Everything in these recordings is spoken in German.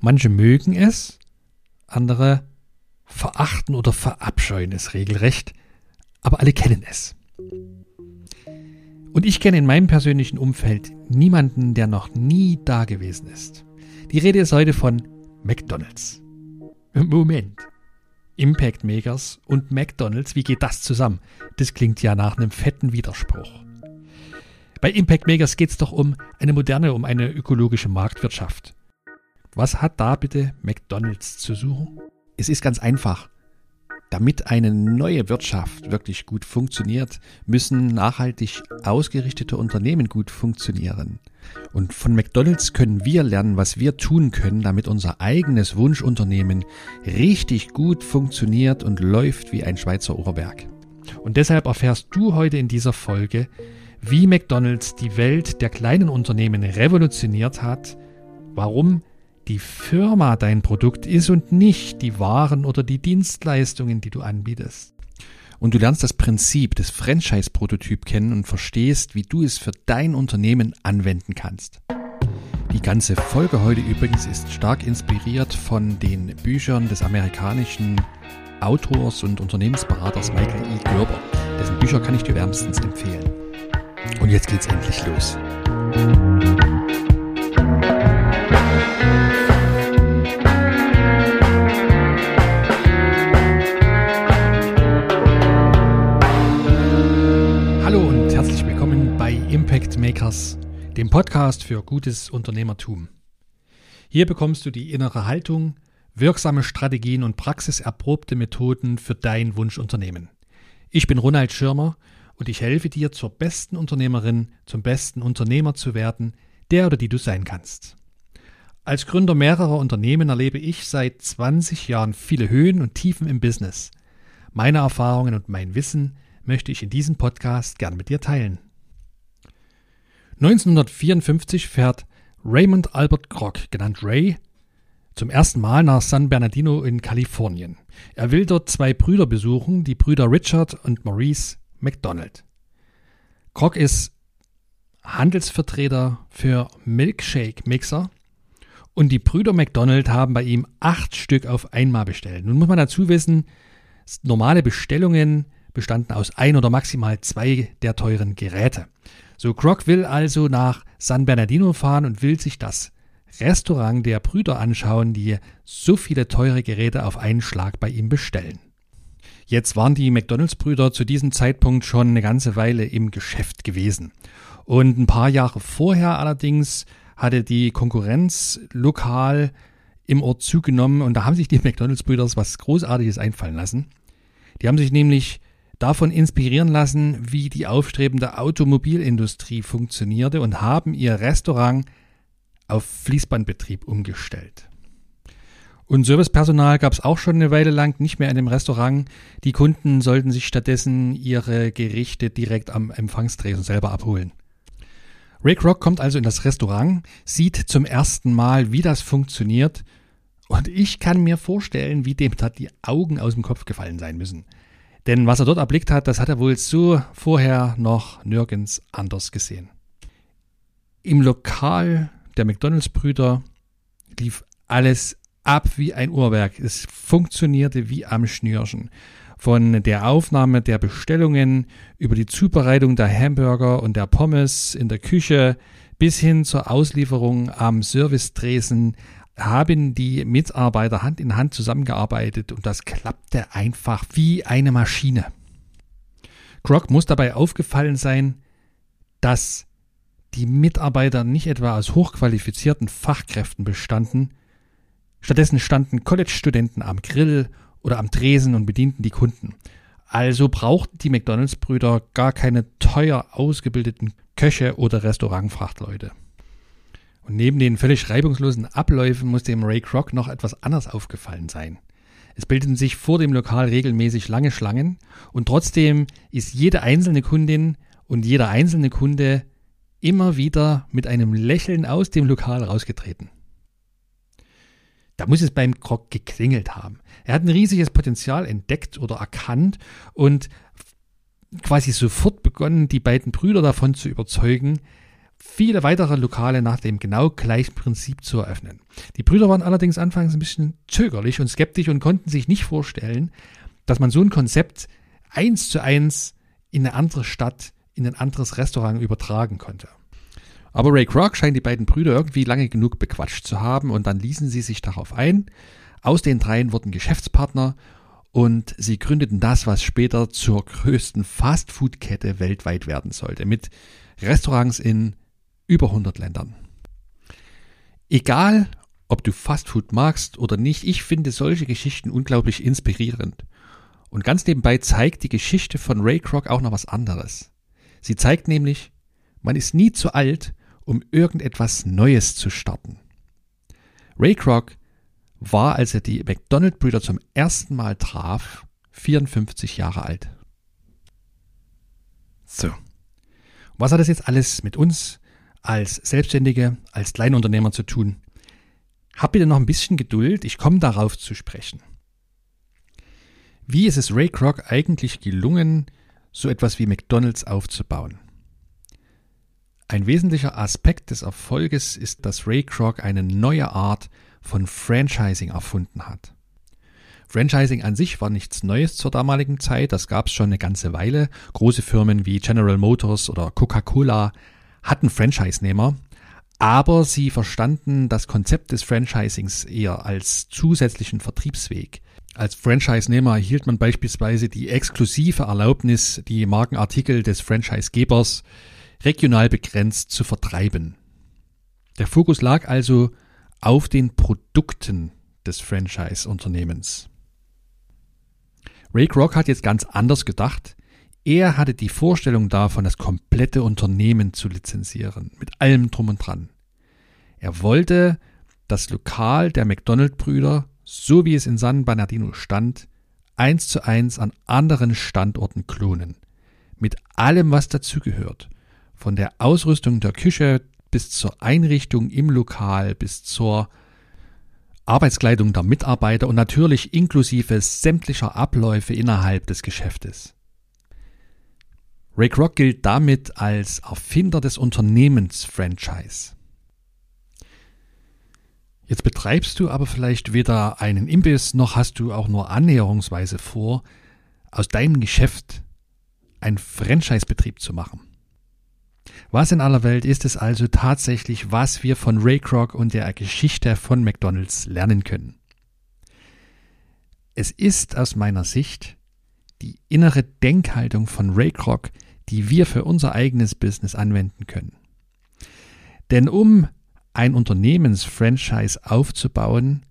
Manche mögen es, andere verachten oder verabscheuen es regelrecht, aber alle kennen es. Und ich kenne in meinem persönlichen Umfeld niemanden, der noch nie da gewesen ist. Die Rede ist heute von McDonald's. Moment. Impact Makers und McDonald's, wie geht das zusammen? Das klingt ja nach einem fetten Widerspruch. Bei Impact Makers geht es doch um eine moderne, um eine ökologische Marktwirtschaft. Was hat da bitte McDonald's zu suchen? Es ist ganz einfach. Damit eine neue Wirtschaft wirklich gut funktioniert, müssen nachhaltig ausgerichtete Unternehmen gut funktionieren. Und von McDonald's können wir lernen, was wir tun können, damit unser eigenes Wunschunternehmen richtig gut funktioniert und läuft wie ein Schweizer Uhrwerk. Und deshalb erfährst du heute in dieser Folge, wie McDonald's die Welt der kleinen Unternehmen revolutioniert hat, warum die Firma dein Produkt ist und nicht die Waren oder die Dienstleistungen, die du anbietest. Und du lernst das Prinzip des Franchise-Prototyp kennen und verstehst, wie du es für dein Unternehmen anwenden kannst. Die ganze Folge heute übrigens ist stark inspiriert von den Büchern des amerikanischen Autors und Unternehmensberaters Michael E. Gerber. Dessen Bücher kann ich dir wärmstens empfehlen. Und jetzt geht's endlich los. Makers, dem Podcast für gutes Unternehmertum. Hier bekommst du die innere Haltung, wirksame Strategien und praxiserprobte Methoden für dein Wunschunternehmen. Ich bin Ronald Schirmer und ich helfe dir zur besten Unternehmerin, zum besten Unternehmer zu werden, der oder die du sein kannst. Als Gründer mehrerer Unternehmen erlebe ich seit 20 Jahren viele Höhen und Tiefen im Business. Meine Erfahrungen und mein Wissen möchte ich in diesem Podcast gern mit dir teilen. 1954 fährt Raymond Albert Kroc, genannt Ray, zum ersten Mal nach San Bernardino in Kalifornien. Er will dort zwei Brüder besuchen, die Brüder Richard und Maurice McDonald. Kroc ist Handelsvertreter für Milkshake-Mixer und die Brüder McDonald haben bei ihm acht Stück auf einmal bestellt. Nun muss man dazu wissen, normale Bestellungen bestanden aus ein oder maximal zwei der teuren Geräte. So Croc will also nach San Bernardino fahren und will sich das Restaurant der Brüder anschauen, die so viele teure Geräte auf einen Schlag bei ihm bestellen. Jetzt waren die McDonalds-Brüder zu diesem Zeitpunkt schon eine ganze Weile im Geschäft gewesen. Und ein paar Jahre vorher allerdings hatte die Konkurrenz lokal im Ort zugenommen und da haben sich die McDonalds-Brüder was Großartiges einfallen lassen. Die haben sich nämlich davon inspirieren lassen, wie die aufstrebende Automobilindustrie funktionierte und haben ihr Restaurant auf Fließbandbetrieb umgestellt. Und Servicepersonal gab es auch schon eine Weile lang nicht mehr in dem Restaurant. Die Kunden sollten sich stattdessen ihre Gerichte direkt am Empfangstresen selber abholen. Rick Rock kommt also in das Restaurant, sieht zum ersten Mal, wie das funktioniert, und ich kann mir vorstellen, wie dem da die Augen aus dem Kopf gefallen sein müssen. Denn was er dort erblickt hat, das hat er wohl so vorher noch nirgends anders gesehen. Im Lokal der McDonalds-Brüder lief alles ab wie ein Uhrwerk. Es funktionierte wie am Schnürchen. Von der Aufnahme der Bestellungen über die Zubereitung der Hamburger und der Pommes in der Küche bis hin zur Auslieferung am Servicetresen haben die Mitarbeiter Hand in Hand zusammengearbeitet und das klappte einfach wie eine Maschine. Croc muss dabei aufgefallen sein, dass die Mitarbeiter nicht etwa aus hochqualifizierten Fachkräften bestanden, stattdessen standen College-Studenten am Grill oder am Tresen und bedienten die Kunden. Also brauchten die McDonalds-Brüder gar keine teuer ausgebildeten Köche oder Restaurantfrachtleute. Und neben den völlig reibungslosen Abläufen muss dem Ray Kroc noch etwas anderes aufgefallen sein. Es bildeten sich vor dem Lokal regelmäßig lange Schlangen und trotzdem ist jede einzelne Kundin und jeder einzelne Kunde immer wieder mit einem Lächeln aus dem Lokal rausgetreten. Da muss es beim Krog geklingelt haben. Er hat ein riesiges Potenzial entdeckt oder erkannt und quasi sofort begonnen, die beiden Brüder davon zu überzeugen, viele weitere Lokale nach dem genau gleichen Prinzip zu eröffnen. Die Brüder waren allerdings anfangs ein bisschen zögerlich und skeptisch und konnten sich nicht vorstellen, dass man so ein Konzept eins zu eins in eine andere Stadt, in ein anderes Restaurant übertragen konnte. Aber Ray Kroc scheint die beiden Brüder irgendwie lange genug bequatscht zu haben und dann ließen sie sich darauf ein. Aus den dreien wurden Geschäftspartner und sie gründeten das, was später zur größten Fastfood-Kette weltweit werden sollte, mit Restaurants in über 100 Ländern. Egal, ob du Fastfood magst oder nicht, ich finde solche Geschichten unglaublich inspirierend. Und ganz nebenbei zeigt die Geschichte von Ray Kroc auch noch was anderes. Sie zeigt nämlich, man ist nie zu alt, um irgendetwas Neues zu starten. Ray Kroc war, als er die McDonald-Brüder zum ersten Mal traf, 54 Jahre alt. So. Was hat das jetzt alles mit uns als Selbstständige, als Kleinunternehmer zu tun? Hab bitte noch ein bisschen Geduld, ich komme darauf zu sprechen. Wie ist es Ray Kroc eigentlich gelungen, so etwas wie McDonald's aufzubauen? Ein wesentlicher Aspekt des Erfolges ist, dass Ray Kroc eine neue Art von Franchising erfunden hat. Franchising an sich war nichts Neues zur damaligen Zeit, das gab es schon eine ganze Weile. Große Firmen wie General Motors oder Coca-Cola hatten Franchise-Nehmer, aber sie verstanden das Konzept des Franchisings eher als zusätzlichen Vertriebsweg. Als Franchise-Nehmer erhielt man beispielsweise die exklusive Erlaubnis, die Markenartikel des Franchise-Gebers regional begrenzt zu vertreiben. Der Fokus lag also auf den Produkten des Franchise-Unternehmens. Ray Kroc hat jetzt ganz anders gedacht. Er hatte die Vorstellung davon, das komplette Unternehmen zu lizenzieren, mit allem drum und dran. Er wollte das Lokal der McDonald-Brüder, so wie es in San Bernardino stand, eins zu eins an anderen Standorten klonen. Mit allem, was dazugehört. Von der Ausrüstung der Küche bis zur Einrichtung im Lokal, bis zur Arbeitskleidung der Mitarbeiter und natürlich inklusive sämtlicher Abläufe innerhalb des Geschäftes. Ray Kroc gilt damit als Erfinder des Unternehmens-Franchise. Jetzt betreibst du aber vielleicht weder einen Imbiss noch hast du auch nur annäherungsweise vor, aus deinem Geschäft einen Franchise-Betrieb zu machen. Was in aller Welt ist es also tatsächlich, was wir von Ray Kroc und der Geschichte von McDonald's lernen können? Es ist aus meiner Sicht die innere Denkhaltung von Ray Kroc, die wir für unser eigenes Business anwenden können. Denn um ein Unternehmensfranchise aufzubauen,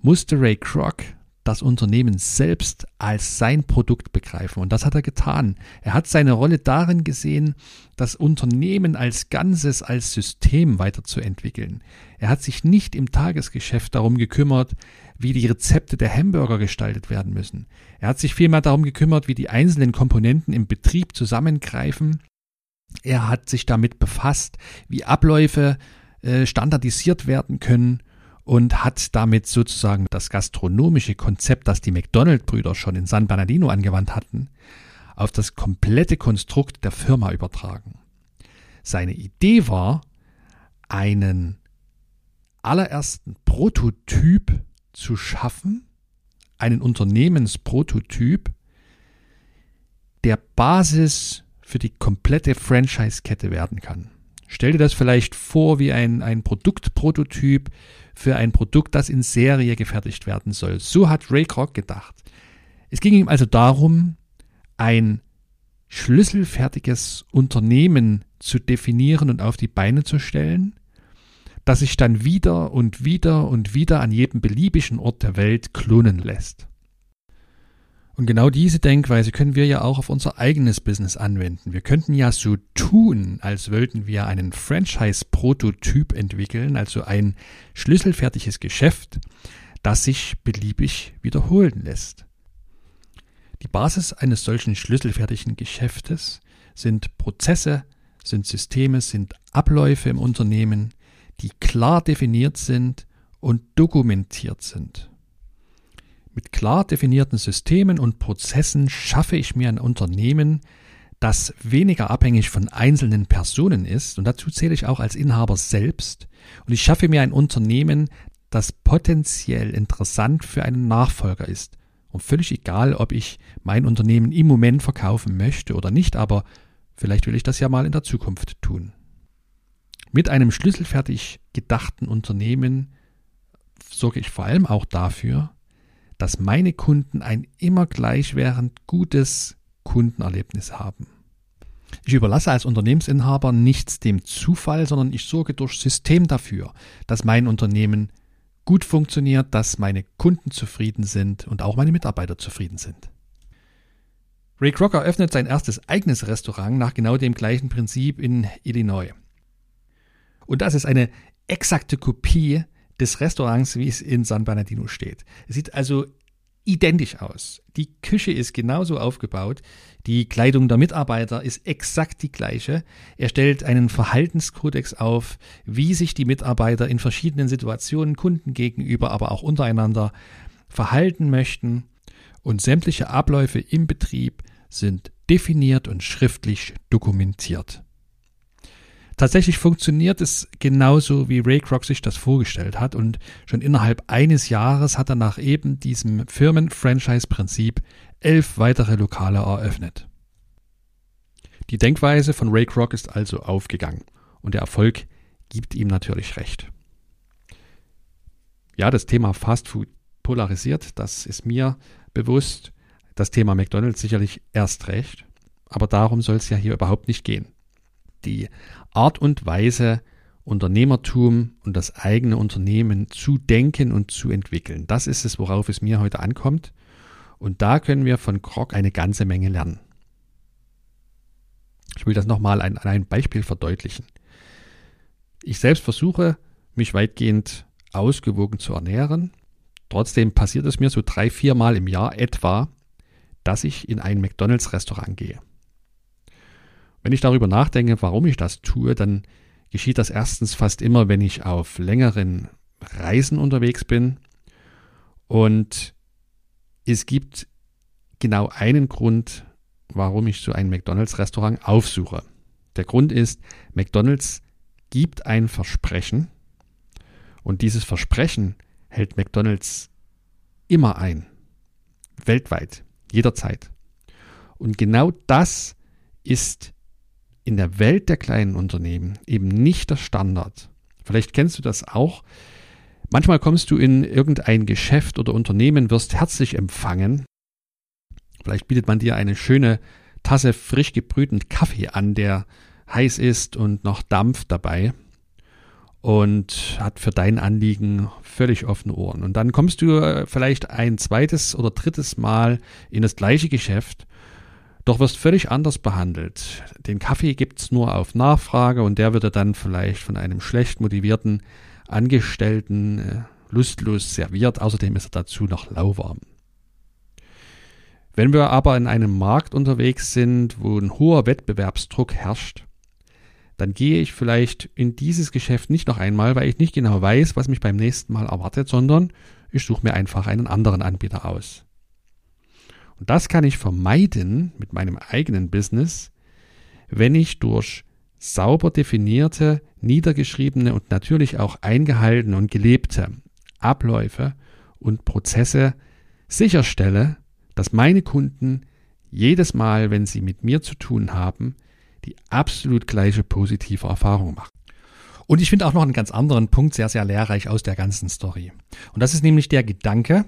musste Ray Kroc das Unternehmen selbst als sein Produkt begreifen. Und das hat er getan. Er hat seine Rolle darin gesehen, das Unternehmen als Ganzes, als System weiterzuentwickeln. Er hat sich nicht im Tagesgeschäft darum gekümmert, wie die Rezepte der Hamburger gestaltet werden müssen. Er hat sich vielmehr darum gekümmert, wie die einzelnen Komponenten im Betrieb zusammengreifen. Er hat sich damit befasst, wie Abläufe äh, standardisiert werden können und hat damit sozusagen das gastronomische Konzept, das die McDonald-Brüder schon in San Bernardino angewandt hatten, auf das komplette Konstrukt der Firma übertragen. Seine Idee war, einen allerersten Prototyp zu schaffen, einen Unternehmensprototyp, der Basis für die komplette Franchise-Kette werden kann. Stell dir das vielleicht vor wie ein, ein Produktprototyp für ein Produkt, das in Serie gefertigt werden soll. So hat Ray Kroc gedacht. Es ging ihm also darum, ein schlüsselfertiges Unternehmen zu definieren und auf die Beine zu stellen, das sich dann wieder und wieder und wieder an jedem beliebigen Ort der Welt klonen lässt. Und genau diese Denkweise können wir ja auch auf unser eigenes Business anwenden. Wir könnten ja so tun, als wollten wir einen Franchise-Prototyp entwickeln, also ein schlüsselfertiges Geschäft, das sich beliebig wiederholen lässt. Die Basis eines solchen schlüsselfertigen Geschäftes sind Prozesse, sind Systeme, sind Abläufe im Unternehmen, die klar definiert sind und dokumentiert sind. Mit klar definierten Systemen und Prozessen schaffe ich mir ein Unternehmen, das weniger abhängig von einzelnen Personen ist, und dazu zähle ich auch als Inhaber selbst, und ich schaffe mir ein Unternehmen, das potenziell interessant für einen Nachfolger ist. Und völlig egal, ob ich mein Unternehmen im Moment verkaufen möchte oder nicht, aber vielleicht will ich das ja mal in der Zukunft tun. Mit einem schlüsselfertig gedachten Unternehmen sorge ich vor allem auch dafür, dass meine Kunden ein immer gleichwährend gutes Kundenerlebnis haben. Ich überlasse als Unternehmensinhaber nichts dem Zufall, sondern ich sorge durch System dafür, dass mein Unternehmen gut funktioniert, dass meine Kunden zufrieden sind und auch meine Mitarbeiter zufrieden sind. Ray Kroc eröffnet sein erstes eigenes Restaurant nach genau dem gleichen Prinzip in Illinois. Und das ist eine exakte Kopie des Restaurants, wie es in San Bernardino steht. Es sieht also identisch aus. Die Küche ist genauso aufgebaut. Die Kleidung der Mitarbeiter ist exakt die gleiche. Er stellt einen Verhaltenskodex auf, wie sich die Mitarbeiter in verschiedenen Situationen Kunden gegenüber, aber auch untereinander verhalten möchten. Und sämtliche Abläufe im Betrieb sind definiert und schriftlich dokumentiert. Tatsächlich funktioniert es genauso, wie Ray Kroc sich das vorgestellt hat und schon innerhalb eines Jahres hat er nach eben diesem Firmen-Franchise-Prinzip elf weitere Lokale eröffnet. Die Denkweise von Ray Kroc ist also aufgegangen und der Erfolg gibt ihm natürlich recht. Ja, das Thema Fast Food polarisiert, das ist mir bewusst. Das Thema McDonald's sicherlich erst recht. Aber darum soll es ja hier überhaupt nicht gehen die Art und Weise, Unternehmertum und das eigene Unternehmen zu denken und zu entwickeln. Das ist es, worauf es mir heute ankommt. Und da können wir von Krog eine ganze Menge lernen. Ich will das nochmal an, einem Beispiel verdeutlichen. Ich selbst versuche, mich weitgehend ausgewogen zu ernähren. Trotzdem passiert es mir so drei, vier Mal im Jahr etwa, dass ich in ein McDonalds-Restaurant gehe. Wenn ich darüber nachdenke, warum ich das tue, dann geschieht das erstens fast immer, wenn ich auf längeren Reisen unterwegs bin. Und es gibt genau einen Grund, warum ich so ein McDonald's-Restaurant aufsuche. Der Grund ist, McDonald's gibt ein Versprechen und dieses Versprechen hält McDonald's immer ein. Weltweit, jederzeit. Und genau das ist in der Welt der kleinen Unternehmen eben nicht der Standard. Vielleicht kennst du das auch. Manchmal kommst du in irgendein Geschäft oder Unternehmen, wirst herzlich empfangen. Vielleicht bietet man dir eine schöne Tasse frisch gebrühten Kaffee an, der heiß ist und noch Dampf dabei und hat für dein Anliegen völlig offene Ohren. Und dann kommst du äh, vielleicht ein zweites oder drittes Mal in das gleiche Geschäft doch wirst völlig anders behandelt. Den Kaffee gibt's nur auf Nachfrage und der wird dann vielleicht von einem schlecht motivierten Angestellten äh, lustlos serviert. Außerdem ist er dazu noch lauwarm. Wenn wir aber in einem Markt unterwegs sind, wo ein hoher Wettbewerbsdruck herrscht, dann gehe ich vielleicht in dieses Geschäft nicht noch einmal, weil ich nicht genau weiß, was mich beim nächsten Mal erwartet, sondern ich suche mir einfach einen anderen Anbieter aus. Und das kann ich vermeiden mit meinem eigenen Business, wenn ich durch sauber definierte, niedergeschriebene und natürlich auch eingehaltene und gelebte Abläufe und Prozesse sicherstelle, dass meine Kunden jedes Mal, wenn sie mit mir zu tun haben, die absolut gleiche positive Erfahrung machen. Und ich finde auch noch einen ganz anderen Punkt sehr, sehr lehrreich aus der ganzen Story. Und das ist nämlich der Gedanke,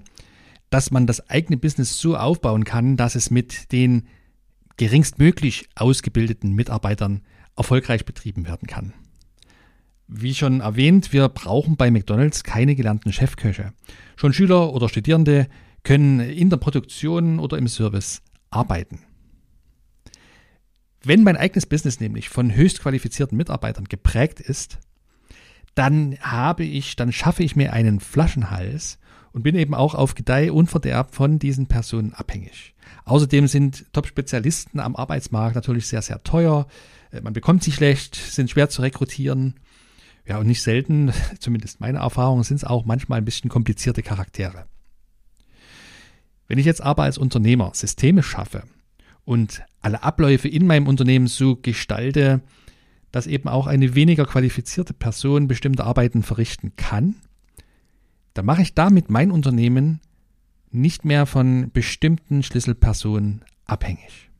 dass man das eigene Business so aufbauen kann, dass es mit den geringstmöglich ausgebildeten Mitarbeitern erfolgreich betrieben werden kann. Wie schon erwähnt, wir brauchen bei McDonald's keine gelernten Chefköche. Schon Schüler oder Studierende können in der Produktion oder im Service arbeiten. Wenn mein eigenes Business nämlich von höchst qualifizierten Mitarbeitern geprägt ist, dann habe ich, dann schaffe ich mir einen Flaschenhals und bin eben auch auf Gedeih und Verderb von diesen Personen abhängig. Außerdem sind Top-Spezialisten am Arbeitsmarkt natürlich sehr, sehr teuer. Äh, man bekommt sie schlecht, sind schwer zu rekrutieren. Ja, und nicht selten, zumindest meine Erfahrung, sind es auch manchmal ein bisschen komplizierte Charaktere. Wenn ich jetzt aber als Unternehmer Systeme schaffe und alle Abläufe in meinem Unternehmen so gestalte, dass eben auch eine weniger qualifizierte Person bestimmte Arbeiten verrichten kann, dann mache ich damit mein Unternehmen nicht mehr von bestimmten Schlüsselpersonen abhängig.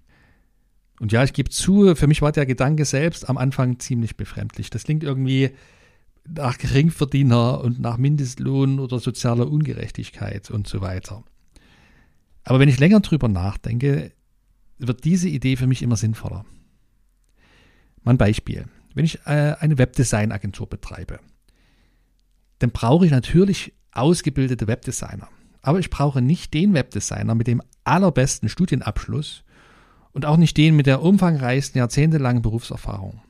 Und ja, ich gebe zu, für mich war der Gedanke selbst am Anfang ziemlich befremdlich. Das klingt irgendwie nach Geringverdiener und nach Mindestlohn oder sozialer Ungerechtigkeit und so weiter. Aber wenn ich länger drüber nachdenke, wird diese Idee für mich immer sinnvoller. Mal ein Beispiel. Wenn ich äh, eine Webdesign-Agentur betreibe, dann brauche ich natürlich ausgebildete Webdesigner. Aber ich brauche nicht den Webdesigner mit dem allerbesten Studienabschluss und auch nicht den mit der umfangreichsten jahrzehntelangen Berufserfahrung.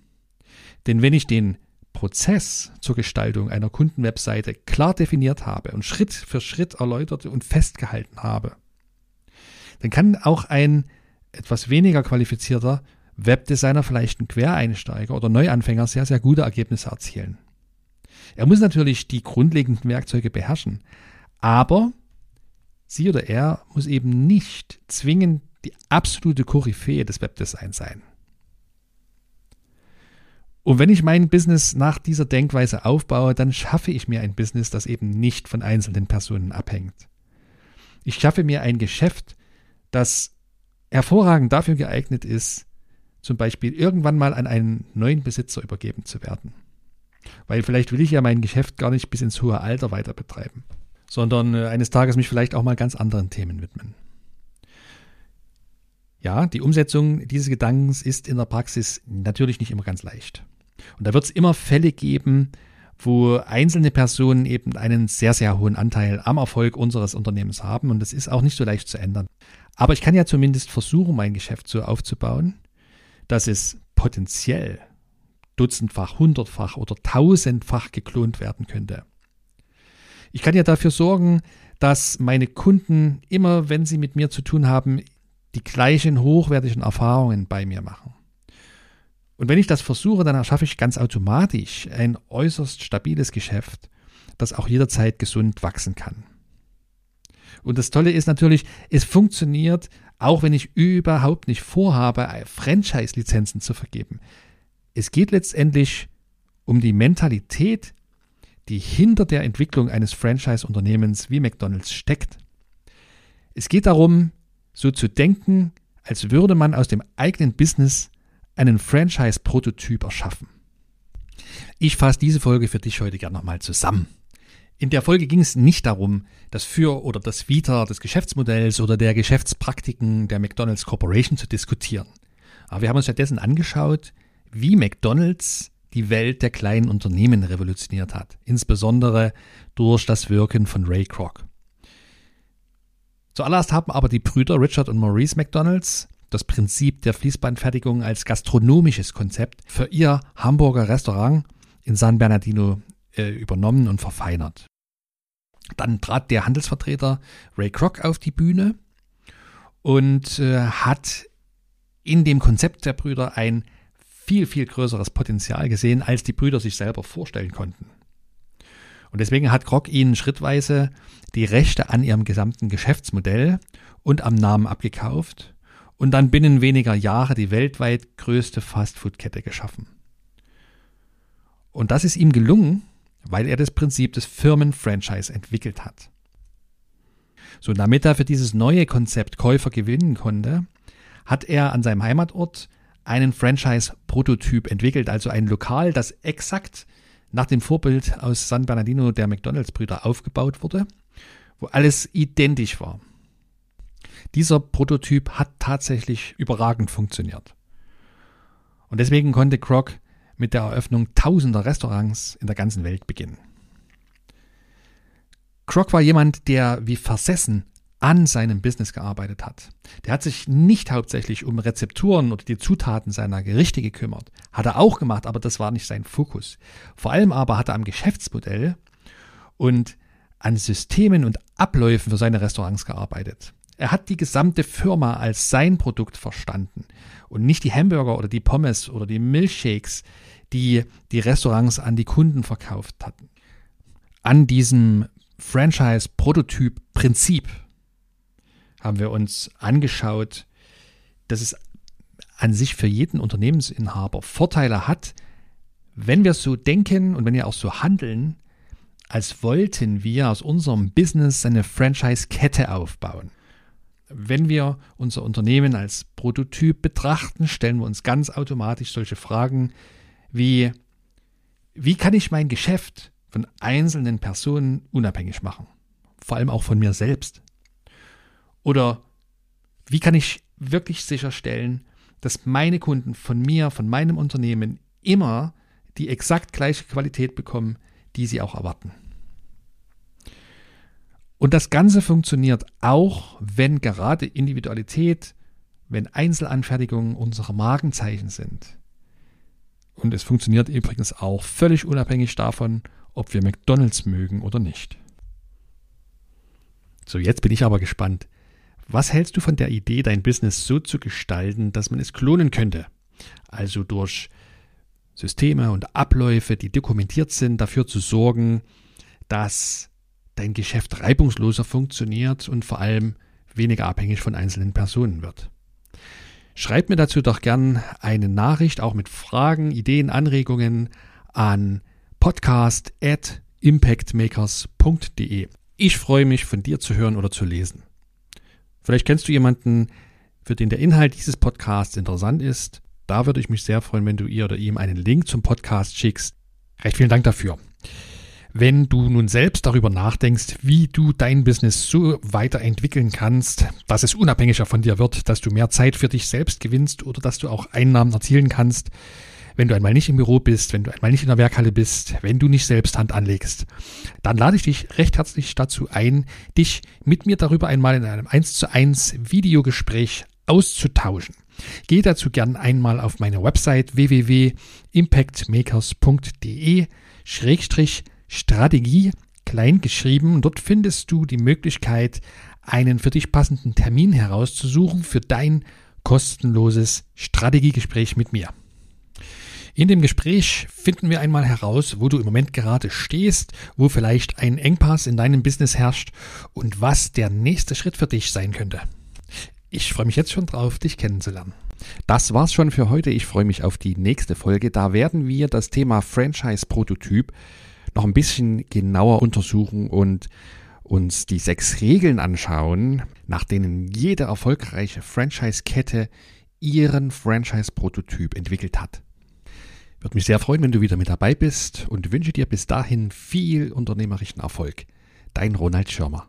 Denn wenn ich den Prozess zur Gestaltung einer Kundenwebseite klar definiert habe und Schritt für Schritt erläutert und festgehalten habe, dann kann auch ein etwas weniger qualifizierter Webdesigner, vielleicht ein Quereinsteiger oder Neuanfänger sehr, sehr gute Ergebnisse erzielen. Er muss natürlich die grundlegenden Werkzeuge beherrschen, aber sie oder er muss eben nicht zwingend die absolute Koryphäe des Webdesigns sein. Und wenn ich mein Business nach dieser Denkweise aufbaue, dann schaffe ich mir ein Business, das eben nicht von einzelnen Personen abhängt. Ich schaffe mir ein Geschäft, das hervorragend dafür geeignet ist, zum Beispiel irgendwann mal an einen neuen Besitzer übergeben zu werden. Weil vielleicht will ich ja mein Geschäft gar nicht bis ins hohe Alter weiter betreiben, sondern äh, eines Tages mich vielleicht auch mal ganz anderen Themen widmen. Ja, die Umsetzung dieses Gedankens ist in der Praxis natürlich nicht immer ganz leicht. Und da wird es immer Fälle geben, wo einzelne Personen eben einen sehr, sehr hohen Anteil am Erfolg unseres Unternehmens haben. Und das ist auch nicht so leicht zu ändern. Aber ich kann ja zumindest versuchen, mein Geschäft so aufzubauen, dass es potenziell dutzendfach, hundertfach oder tausendfach geklont werden könnte. Ich kann ja dafür sorgen, dass meine Kunden immer, wenn sie mit mir zu tun haben, die gleichen hochwertigen Erfahrungen bei mir machen. Und wenn ich das versuche, dann erschaffe ich ganz automatisch ein äußerst stabiles Geschäft, das auch jederzeit gesund wachsen kann. Und das Tolle ist natürlich, es funktioniert, auch wenn ich überhaupt nicht vorhabe, Franchise-Lizenzen zu vergeben. Es geht letztendlich um die Mentalität, die hinter der Entwicklung eines Franchise-Unternehmens wie McDonald's steckt. Es geht darum, so zu denken, als würde man aus dem eigenen Business einen Franchise-Prototyp erschaffen. Ich fasse diese Folge für dich heute gerne nochmal zusammen. In der Folge ging es nicht darum, das Für- oder das Wider des Geschäftsmodells oder der Geschäftspraktiken der McDonald's Corporation zu diskutieren. Aber wir haben uns stattdessen angeschaut, wie McDonald's die Welt der kleinen Unternehmen revolutioniert hat, insbesondere durch das Wirken von Ray Kroc. Zuallererst haben aber die Brüder Richard und Maurice McDonalds das Prinzip der Fließbandfertigung als gastronomisches Konzept für ihr Hamburger Restaurant in San Bernardino äh, übernommen und verfeinert. Dann trat der Handelsvertreter Ray Kroc auf die Bühne und äh, hat in dem Konzept der Brüder ein viel, viel größeres Potenzial gesehen, als die Brüder sich selber vorstellen konnten. Und deswegen hat Kroc ihnen schrittweise die Rechte an ihrem gesamten Geschäftsmodell und am Namen abgekauft und dann binnen weniger Jahre die weltweit größte Fastfood-Kette geschaffen. Und das ist ihm gelungen, weil er das Prinzip des Firmenfranchise entwickelt hat. So, damit er für dieses neue Konzept Käufer gewinnen konnte, hat er an seinem Heimatort einen Franchise-Prototyp entwickelt, also ein Lokal, das exakt nach dem Vorbild aus San Bernardino der McDonalds-Brüder aufgebaut wurde, wo alles identisch war. Dieser Prototyp hat tatsächlich überragend funktioniert. Und deswegen konnte Kroc mit der Eröffnung tausender Restaurants in der ganzen Welt beginnen. Kroc war jemand, der wie versessen an seinem Business gearbeitet hat. Der hat sich nicht hauptsächlich um Rezepturen oder die Zutaten seiner Gerichte gekümmert. Hat er auch gemacht, aber das war nicht sein Fokus. Vor allem aber hat er am Geschäftsmodell und an Systemen und Abläufen für seine Restaurants gearbeitet. Er hat die gesamte Firma als sein Produkt verstanden und nicht die Hamburger oder die Pommes oder die Milchshakes, die die Restaurants an die Kunden verkauft hatten. An diesem Franchise-Prototyp-Prinzip haben wir uns angeschaut, dass es an sich für jeden Unternehmensinhaber Vorteile hat, wenn wir so denken und wenn wir auch so handeln, als wollten wir aus unserem Business eine Franchise-Kette aufbauen. Wenn wir unser Unternehmen als Prototyp betrachten, stellen wir uns ganz automatisch solche Fragen wie, wie kann ich mein Geschäft von einzelnen Personen unabhängig machen? Vor allem auch von mir selbst. Oder wie kann ich wirklich sicherstellen, dass meine Kunden von mir, von meinem Unternehmen immer die exakt gleiche Qualität bekommen, die sie auch erwarten. Und das Ganze funktioniert auch, wenn gerade Individualität, wenn Einzelanfertigungen unsere Markenzeichen sind. Und es funktioniert übrigens auch völlig unabhängig davon, ob wir McDonald's mögen oder nicht. So, jetzt bin ich aber gespannt. Was hältst du von der Idee, dein Business so zu gestalten, dass man es klonen könnte? Also durch Systeme und Abläufe, die dokumentiert sind, dafür zu sorgen, dass dein Geschäft reibungsloser funktioniert und vor allem weniger abhängig von einzelnen Personen wird. Schreib mir dazu doch gern eine Nachricht, auch mit Fragen, Ideen, Anregungen an podcast at impactmakers.de. Ich freue mich, von dir zu hören oder zu lesen. Vielleicht kennst du jemanden, für den der Inhalt dieses Podcasts interessant ist da würde ich mich sehr freuen, wenn du ihr oder ihm einen Link zum Podcast schickst. Recht vielen Dank dafür. Wenn du nun selbst darüber nachdenkst, wie du dein Business so weiterentwickeln kannst, dass es unabhängiger von dir wird, dass du mehr Zeit für dich selbst gewinnst oder dass du auch Einnahmen erzielen kannst, wenn du einmal nicht im Büro bist, wenn du einmal nicht in der Werkhalle bist, wenn du nicht selbst Hand anlegst, dann lade ich dich recht herzlich dazu ein, dich mit mir darüber einmal in einem 1 zu 1 Videogespräch auszutauschen. Geh dazu gern einmal auf meine Website www.impactmakers.de Schrägstrich Strategie klein geschrieben. Dort findest du die Möglichkeit, einen für dich passenden Termin herauszusuchen für dein kostenloses Strategiegespräch mit mir. In dem Gespräch finden wir einmal heraus, wo du im Moment gerade stehst, wo vielleicht ein Engpass in deinem Business herrscht und was der nächste Schritt für dich sein könnte. Ich freue mich jetzt schon drauf, dich kennenzulernen. Das war's schon für heute. Ich freue mich auf die nächste Folge. Da werden wir das Thema Franchise-Prototyp noch ein bisschen genauer untersuchen und uns die sechs Regeln anschauen, nach denen jede erfolgreiche Franchise-Kette ihren Franchise-Prototyp entwickelt hat. Würde mich sehr freuen, wenn du wieder mit dabei bist und wünsche dir bis dahin viel unternehmerischen Erfolg. Dein Ronald Schirmer.